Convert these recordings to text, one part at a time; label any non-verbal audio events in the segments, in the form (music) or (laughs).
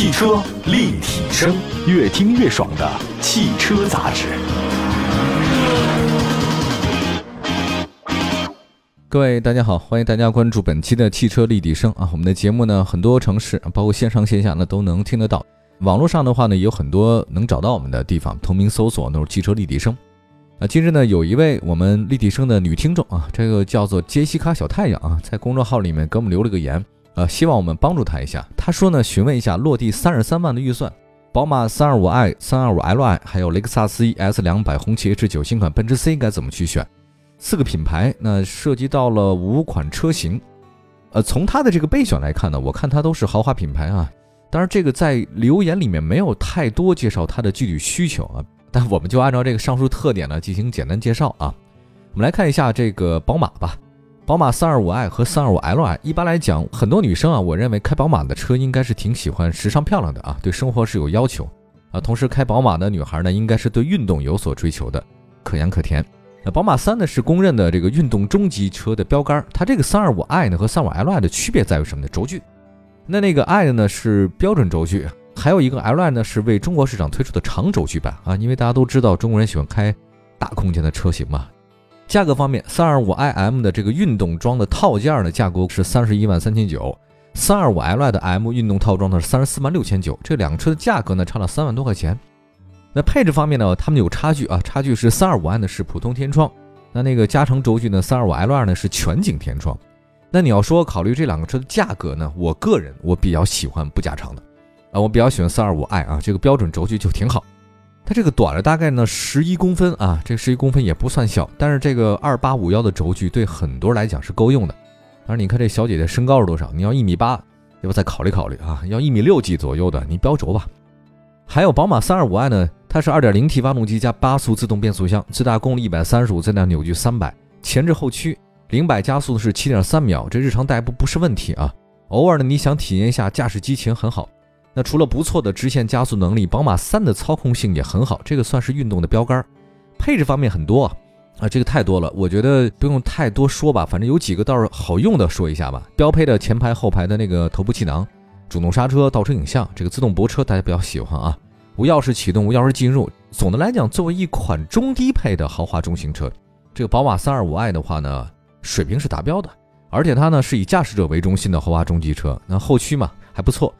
汽车立体声，越听越爽的汽车杂志。各位大家好，欢迎大家关注本期的汽车立体声啊！我们的节目呢，很多城市包括线上线下呢都能听得到。网络上的话呢，也有很多能找到我们的地方，同名搜索都是汽车立体声。啊，今日呢有一位我们立体声的女听众啊，这个叫做杰西卡小太阳啊，在公众号里面给我们留了个言。呃，希望我们帮助他一下。他说呢，询问一下落地三十三万的预算，宝马三二五 i、三二五 Li，还有雷克萨斯 ES 两百、红旗 H 九新款奔驰 C 该怎么去选？四个品牌，那涉及到了五款车型。呃，从他的这个备选来看呢，我看他都是豪华品牌啊。当然，这个在留言里面没有太多介绍他的具体需求啊，但我们就按照这个上述特点呢进行简单介绍啊。我们来看一下这个宝马吧。宝马 325i 和 325li，一般来讲，很多女生啊，我认为开宝马的车应该是挺喜欢时尚漂亮的啊，对生活是有要求啊。同时，开宝马的女孩呢，应该是对运动有所追求的，可盐可甜。那宝马三呢，是公认的这个运动中级车的标杆。它这个 325i 呢和 325li 的区别在于什么呢？轴距。那那个 i 呢是标准轴距，还有一个 li 呢是为中国市场推出的长轴距版啊。因为大家都知道中国人喜欢开大空间的车型嘛。价格方面，三二五 iM 的这个运动装的套件呢，价格是三十一万三千九；三二五 Li 的 M 运动套装呢是三十四万六千九。这两个车的价格呢差了三万多块钱。那配置方面呢，它们有差距啊，差距是三二五 i 呢是普通天窗，那那个加长轴距呢，三二五 L 二呢是全景天窗。那你要说考虑这两个车的价格呢，我个人我比较喜欢不加长的啊，我比较喜欢三二五 i 啊，这个标准轴距就挺好。它这个短了大概呢十一公分啊，这十一公分也不算小，但是这个二八五幺的轴距对很多人来讲是够用的。当然，你看这小姐姐身高是多少？你要一米八，要不再考虑考虑啊？要一米六几左右的，你标轴吧。还有宝马三二五 i 呢，它是二点零 T 发动机加八速自动变速箱，最大功率一百三十五，最大扭矩三百，前置后驱，零百加速是七点三秒，这日常代步不是问题啊。偶尔呢，你想体验一下驾驶激情很好。那除了不错的直线加速能力，宝马三的操控性也很好，这个算是运动的标杆。配置方面很多啊，啊，这个太多了，我觉得不用太多说吧，反正有几个倒是好用的，说一下吧。标配的前排、后排的那个头部气囊、主动刹车、倒车影像，这个自动泊车大家比较喜欢啊。无钥匙启动、无钥匙进入。总的来讲，作为一款中低配的豪华中型车，这个宝马三二五 i 的话呢，水平是达标的，而且它呢是以驾驶者为中心的豪华中级车。那后驱嘛还不错。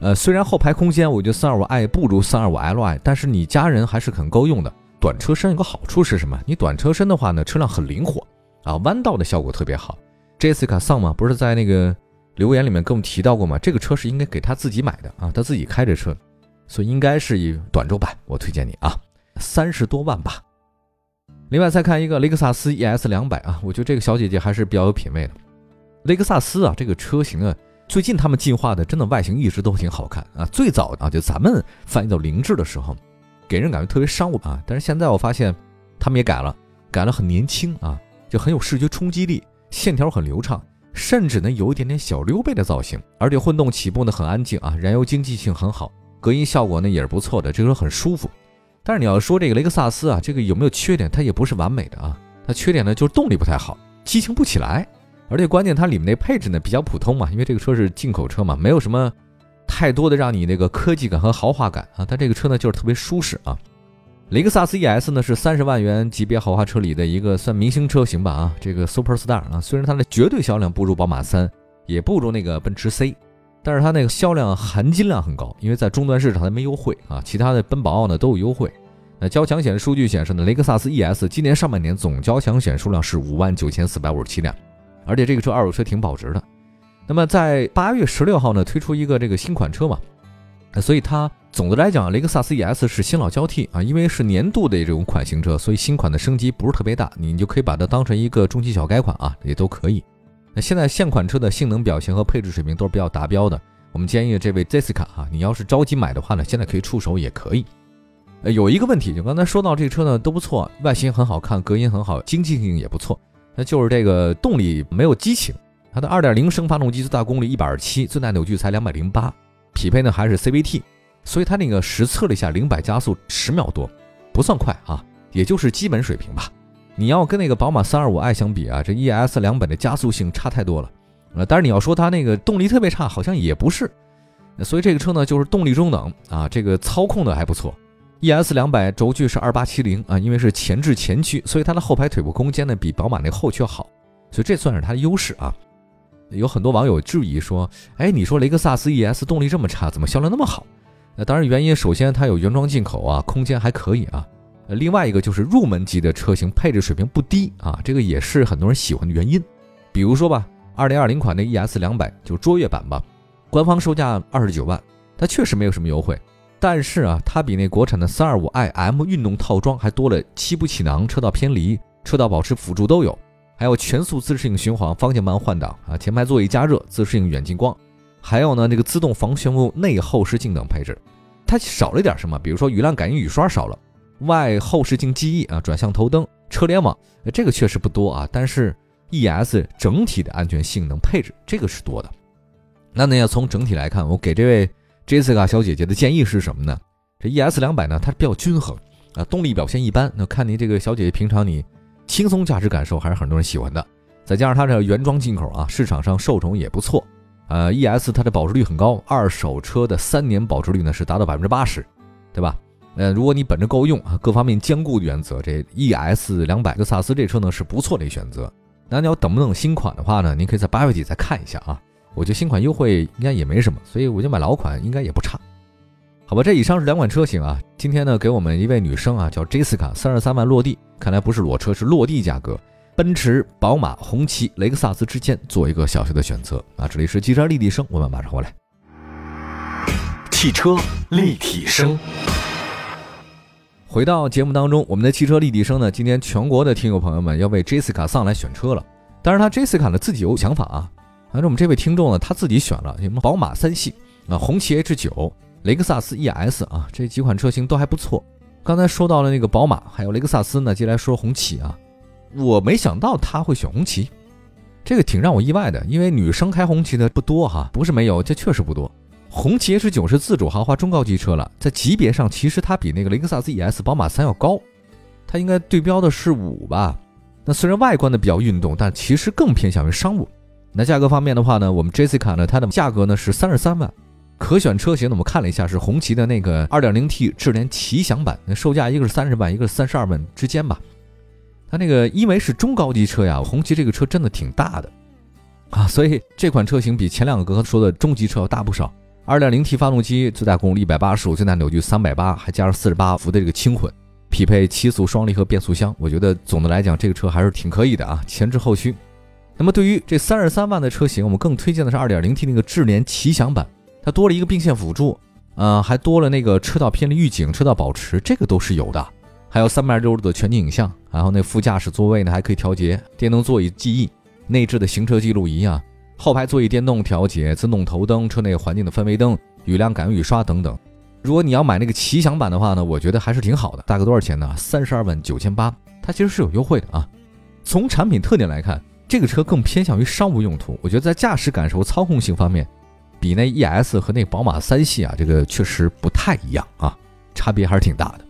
呃，虽然后排空间我觉得三二五 i 不如三二五 li，但是你家人还是很够用的。短车身有个好处是什么？你短车身的话呢，车辆很灵活啊，弯道的效果特别好。Jessica Song 嘛，不是在那个留言里面跟我们提到过吗？这个车是应该给他自己买的啊，他自己开着车，所以应该是以短轴版。我推荐你啊，三十多万吧。另外再看一个雷克萨斯 ES 两百啊，我觉得这个小姐姐还是比较有品位的。雷克萨斯啊，这个车型啊。最近他们进化的真的外形一直都挺好看啊！最早啊，就咱们翻译到凌志的时候，给人感觉特别商务啊。但是现在我发现他们也改了，改了很年轻啊，就很有视觉冲击力，线条很流畅，甚至呢有一点点小溜背的造型。而且混动起步呢很安静啊，燃油经济性很好，隔音效果呢也是不错的，这个车很舒服。但是你要说这个雷克萨斯啊，这个有没有缺点？它也不是完美的啊，它缺点呢就是动力不太好，激情不起来。而且关键，它里面那配置呢比较普通嘛，因为这个车是进口车嘛，没有什么太多的让你那个科技感和豪华感啊。但这个车呢就是特别舒适啊。雷克萨斯 ES 呢是三十万元级别豪华车里的一个算明星车型吧啊，这个 Super Star 啊，虽然它的绝对销量不如宝马三，也不如那个奔驰 C，但是它那个销量含金量很高，因为在终端市场它没优惠啊，其他的奔宝奥呢都有优惠。那交强险数据显示呢，雷克萨斯 ES 今年上半年总交强险数量是五万九千四百五十七辆。而且这个车二手车挺保值的，那么在八月十六号呢推出一个这个新款车嘛，所以它总的来讲，雷克萨斯 ES 是新老交替啊，因为是年度的这种款型车，所以新款的升级不是特别大，你就可以把它当成一个中期小改款啊，也都可以。那现在现款车的性能表现和配置水平都是比较达标的，我们建议这位 Jessica 啊，你要是着急买的话呢，现在可以出手也可以。呃，有一个问题，就刚才说到这车呢都不错，外形很好看，隔音很好，经济性也不错。那就是这个动力没有激情，它的2.0升发动机最大功率127，最大扭矩才208，匹配呢还是 CVT，所以它那个实测了一下，零百加速十秒多，不算快啊，也就是基本水平吧。你要跟那个宝马 325i 相比啊，这 ES 两百的加速性差太多了。呃，但是你要说它那个动力特别差，好像也不是。所以这个车呢就是动力中等啊，这个操控的还不错。ES 两百轴距是二八七零啊，因为是前置前驱，所以它的后排腿部空间呢比宝马那个后驱要好，所以这算是它的优势啊。有很多网友质疑说，哎，你说雷克萨斯 ES 动力这么差，怎么销量那么好？那当然原因，首先它有原装进口啊，空间还可以啊。另外一个就是入门级的车型配置水平不低啊，这个也是很多人喜欢的原因。比如说吧，二零二零款的 ES 两百就卓越版吧，官方售价二十九万，它确实没有什么优惠，但是啊，它比那国产的三二五 iM 运动套装还多了七步气囊、车道偏离、车道保持辅助都有，还有全速自适应巡航、方向盘换挡啊、前排座椅加热、自适应远近光，还有呢这个自动防眩目内后视镜等配置。它少了点什么？比如说雨量感应雨刷少了。外后视镜记忆啊，转向头灯、车联网，这个确实不多啊。但是 ES 整体的安全性能配置，这个是多的。那呢，要从整体来看，我给这位 Jessica 小姐姐的建议是什么呢？这 ES 两百呢，它比较均衡啊，动力表现一般。那看您这个小姐姐平常你轻松驾驶感受还是很多人喜欢的。再加上它这原装进口啊，市场上受宠也不错。呃，ES 它的保值率很高，二手车的三年保值率呢是达到百分之八十，对吧？呃，如果你本着够用啊，各方面兼顾的原则，这 ES 两百个萨斯这车呢是不错的选择。那你要等不等新款的话呢？您可以在八月底再看一下啊。我觉得新款优惠应该也没什么，所以我就买老款应该也不差。好吧，这以上是两款车型啊。今天呢，给我们一位女生啊，叫 Jessica，三十三万落地，看来不是裸车，是落地价格。奔驰、宝马、红旗、雷克萨斯之间做一个小小的选择啊。这里是汽车立体声，我们马上回来。汽车立体声。回到节目当中，我们的汽车立体声呢，今天全国的听友朋友们要为 Jessica 上来选车了。当然，他 Jessica 呢自己有想法啊。反正我们这位听众呢，他自己选了什么宝马三系啊、红旗 H 九、雷克萨斯 ES 啊，这几款车型都还不错。刚才说到了那个宝马，还有雷克萨斯呢，接下来说红旗啊。我没想到他会选红旗，这个挺让我意外的，因为女生开红旗的不多哈，不是没有，这确实不多。红旗 H 九是自主豪华中高级车了，在级别上其实它比那个雷克萨斯 ES、宝马三要高，它应该对标的是五吧？那虽然外观的比较运动，但其实更偏向于商务。那价格方面的话呢，我们 Jessica 呢，它的价格呢是三十三万，可选车型呢我们看了一下是红旗的那个 2.0T 智联奇享版，那售价一个是三十万，一个是三十二万之间吧。它那个因为是中高级车呀，红旗这个车真的挺大的啊，所以这款车型比前两个哥说的中级车要大不少。二点零 T 发动机，最大功率一百八十五，最大扭矩三百八，还加上四十八伏的这个轻混，匹配七速双离合变速箱。我觉得总的来讲，这个车还是挺可以的啊，前置后驱。那么对于这三十三万的车型，我们更推荐的是二点零 T 那个智联奇享版，它多了一个并线辅助，呃，还多了那个车道偏离预警、车道保持，这个都是有的。还有三百六十度的全景影像，然后那副驾驶座位呢还可以调节电动座椅记忆、内置的行车记录仪啊。后排座椅电动调节、自动头灯、车内环境的氛围灯、雨量感应雨刷等等。如果你要买那个奇享版的话呢，我觉得还是挺好的。大概多少钱呢？三十二万九千八，它其实是有优惠的啊。从产品特点来看，这个车更偏向于商务用途。我觉得在驾驶感受、操控性方面，比那 ES 和那宝马三系啊，这个确实不太一样啊，差别还是挺大的。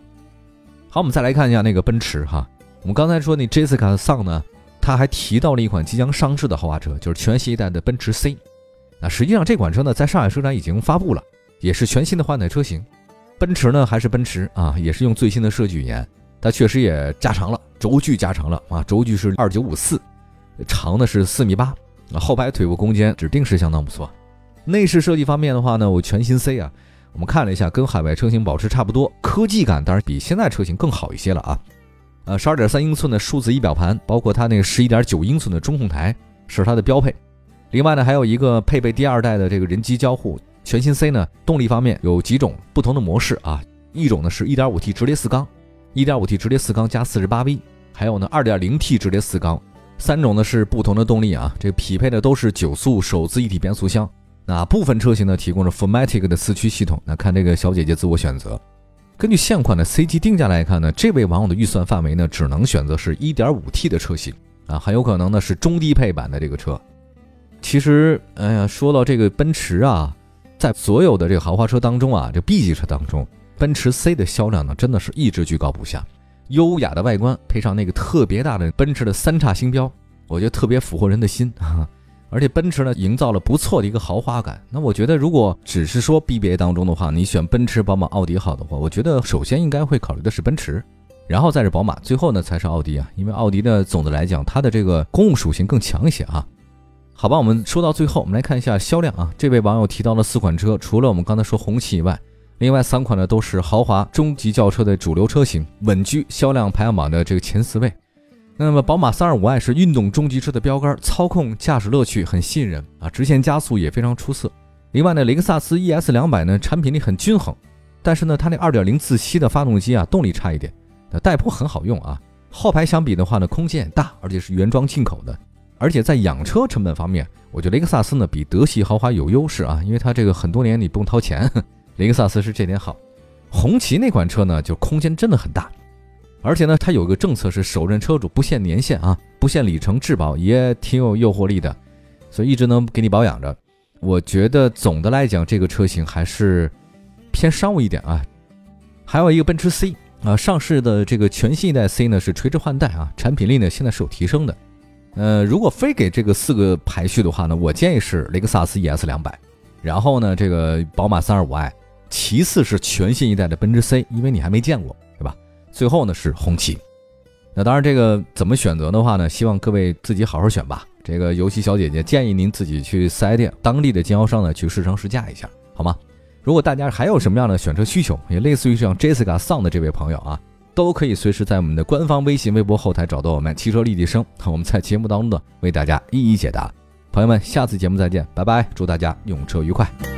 好，我们再来看一下那个奔驰哈。我们刚才说那 Jessica Song 呢？他还提到了一款即将上市的豪华车，就是全新一代的奔驰 C。那实际上这款车呢，在上海车展已经发布了，也是全新的换代车型。奔驰呢还是奔驰啊，也是用最新的设计语言。它确实也加长了轴距，加长了啊，轴距是二九五四，长的是四米八。啊，后排腿部空间指定是相当不错。内饰设计方面的话呢，我全新 C 啊，我们看了一下，跟海外车型保持差不多，科技感当然比现在车型更好一些了啊。呃，十二点三英寸的数字仪表盘，包括它那个十一点九英寸的中控台是它的标配。另外呢，还有一个配备第二代的这个人机交互。全新 C 呢，动力方面有几种不同的模式啊，一种呢是一点五 T 直列四缸，一点五 T 直列四缸加四十八 V，还有呢二点零 T 直列四缸，三种呢是不同的动力啊，这个匹配的都是九速手自一体变速箱。那部分车型呢提供了 Formatic 的四驱系统，那看这个小姐姐自我选择。根据现款的 C 级定价来看呢，这位网友的预算范围呢，只能选择是 1.5T 的车型啊，很有可能呢是中低配版的这个车。其实，哎呀，说到这个奔驰啊，在所有的这个豪华车当中啊，这 B 级车当中，奔驰 C 的销量呢，真的是一直居高不下。优雅的外观配上那个特别大的奔驰的三叉星标，我觉得特别俘获人的心 (laughs) 啊。而且奔驰呢营造了不错的一个豪华感。那我觉得如果只是说 BBA 当中的话，你选奔驰、宝马、奥迪好的话，我觉得首先应该会考虑的是奔驰，然后再是宝马，最后呢才是奥迪啊。因为奥迪呢总的来讲它的这个公务属性更强一些啊。好吧，我们说到最后，我们来看一下销量啊。这位网友提到了四款车，除了我们刚才说红旗以外，另外三款呢都是豪华中级轿车的主流车型，稳居销量排行榜的这个前四位。那么宝马 325i 是运动中级车的标杆，操控驾驶乐趣很吸引人啊，直线加速也非常出色。另外呢，雷克萨斯 ES 两百呢产品力很均衡，但是呢它那2.0自吸的发动机啊动力差一点，那代步很好用啊。后排相比的话呢空间也大，而且是原装进口的，而且在养车成本方面，我觉得雷克萨斯呢比德系豪华有优势啊，因为它这个很多年你不用掏钱，雷克萨斯是这点好。红旗那款车呢就空间真的很大。而且呢，它有个政策是首任车主不限年限啊，不限里程质保，也挺有诱惑力的，所以一直能给你保养着。我觉得总的来讲，这个车型还是偏商务一点啊。还有一个奔驰 C 啊，上市的这个全新一代 C 呢是垂直换代啊，产品力呢现在是有提升的。呃，如果非给这个四个排序的话呢，我建议是雷克萨斯 ES 两百，然后呢这个宝马 325i，其次是全新一代的奔驰 C，因为你还没见过。对吧最后呢是红旗，那当然这个怎么选择的话呢？希望各位自己好好选吧。这个游戏小姐姐建议您自己去四 S 店当地的经销商呢去试乘试驾一下，好吗？如果大家还有什么样的选车需求，也类似于像 Jessica Song 的这位朋友啊，都可以随时在我们的官方微信、微博后台找到我们汽车立体声，我们在节目当中呢为大家一一解答。朋友们，下次节目再见，拜拜！祝大家用车愉快。